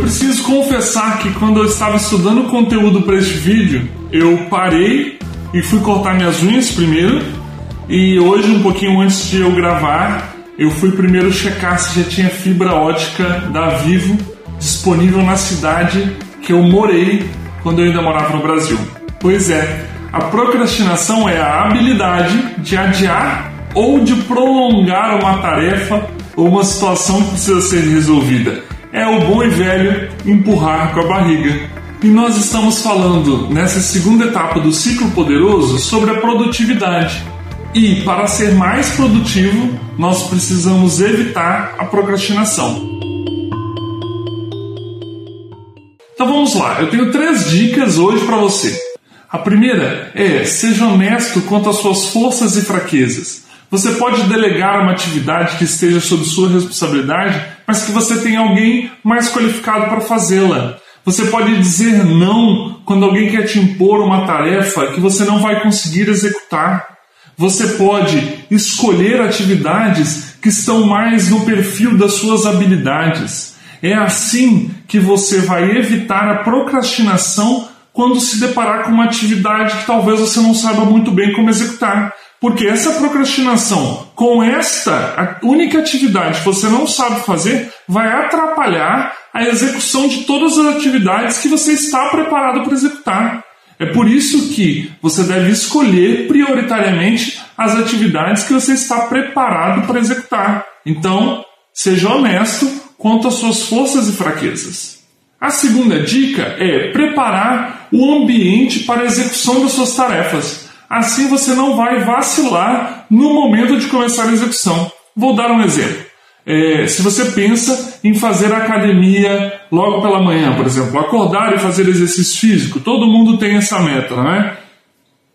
preciso confessar que quando eu estava estudando conteúdo para este vídeo, eu parei e fui cortar minhas unhas primeiro. E hoje, um pouquinho antes de eu gravar, eu fui primeiro checar se já tinha fibra ótica da Vivo disponível na cidade que eu morei quando eu ainda morava no Brasil. Pois é, a procrastinação é a habilidade de adiar ou de prolongar uma tarefa ou uma situação que precisa ser resolvida. É o bom e velho empurrar com a barriga. E nós estamos falando nessa segunda etapa do ciclo poderoso sobre a produtividade. E para ser mais produtivo, nós precisamos evitar a procrastinação. Então vamos lá, eu tenho três dicas hoje para você. A primeira é seja honesto quanto às suas forças e fraquezas. Você pode delegar uma atividade que esteja sob sua responsabilidade, mas que você tem alguém mais qualificado para fazê-la. Você pode dizer não quando alguém quer te impor uma tarefa que você não vai conseguir executar. Você pode escolher atividades que estão mais no perfil das suas habilidades. É assim que você vai evitar a procrastinação quando se deparar com uma atividade que talvez você não saiba muito bem como executar. Porque essa procrastinação com esta única atividade que você não sabe fazer vai atrapalhar a execução de todas as atividades que você está preparado para executar. É por isso que você deve escolher prioritariamente as atividades que você está preparado para executar. Então, seja honesto quanto às suas forças e fraquezas. A segunda dica é preparar o ambiente para a execução das suas tarefas. Assim você não vai vacilar no momento de começar a execução. Vou dar um exemplo. É, se você pensa em fazer academia logo pela manhã, por exemplo, acordar e fazer exercício físico, todo mundo tem essa meta, não é?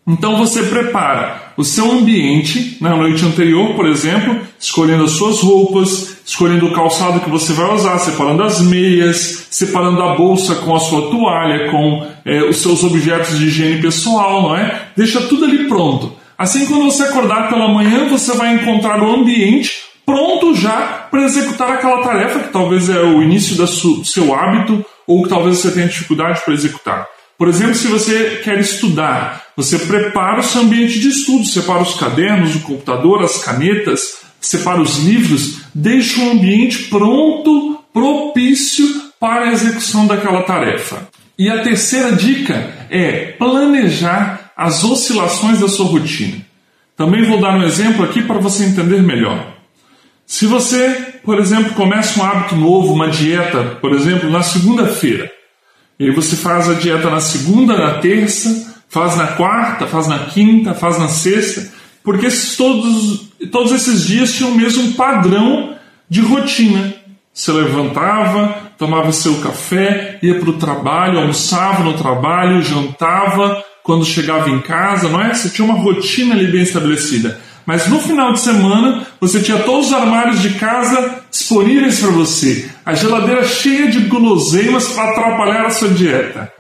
Então você prepara o seu ambiente na noite anterior, por exemplo, escolhendo as suas roupas, escolhendo o calçado que você vai usar, separando as meias, separando a bolsa com a sua toalha, com é, os seus objetos de higiene pessoal, não é? Deixa tudo ali pronto. Assim, quando você acordar pela manhã, você vai encontrar o ambiente pronto já para executar aquela tarefa que talvez é o início do seu hábito ou que talvez você tenha dificuldade para executar. Por exemplo, se você quer estudar, você prepara o seu ambiente de estudo, separa os cadernos, o computador, as canetas, separa os livros, deixa o ambiente pronto, propício para a execução daquela tarefa. E a terceira dica é planejar as oscilações da sua rotina. Também vou dar um exemplo aqui para você entender melhor. Se você, por exemplo, começa um hábito novo, uma dieta, por exemplo, na segunda-feira, e você faz a dieta na segunda, na terça, faz na quarta, faz na quinta, faz na sexta, porque todos, todos esses dias tinham o mesmo padrão de rotina. Você levantava, tomava seu café, ia para o trabalho, almoçava no trabalho, jantava quando chegava em casa, não é? Você tinha uma rotina ali bem estabelecida. Mas no final de semana você tinha todos os armários de casa disponíveis para você, a geladeira cheia de guloseimas para atrapalhar a sua dieta.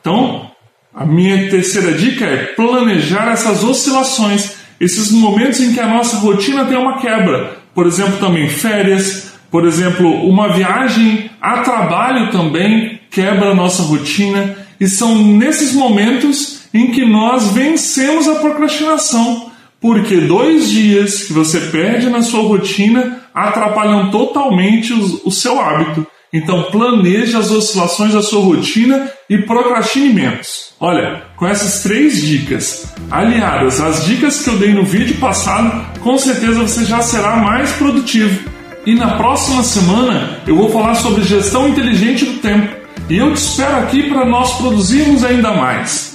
Então, a minha terceira dica é planejar essas oscilações, esses momentos em que a nossa rotina tem uma quebra. Por exemplo, também férias, por exemplo, uma viagem a trabalho também quebra a nossa rotina, e são nesses momentos em que nós vencemos a procrastinação porque dois dias que você perde na sua rotina atrapalham totalmente o, seu hábito. Então planeje as oscilações da sua rotina e procrastine menos. Olha, com essas três dicas, aliadas às dicas que eu dei no vídeo passado, com certeza você já será mais produtivo. E na próxima semana eu vou falar sobre gestão inteligente do tempo. E eu te espero aqui para nós produzirmos ainda mais.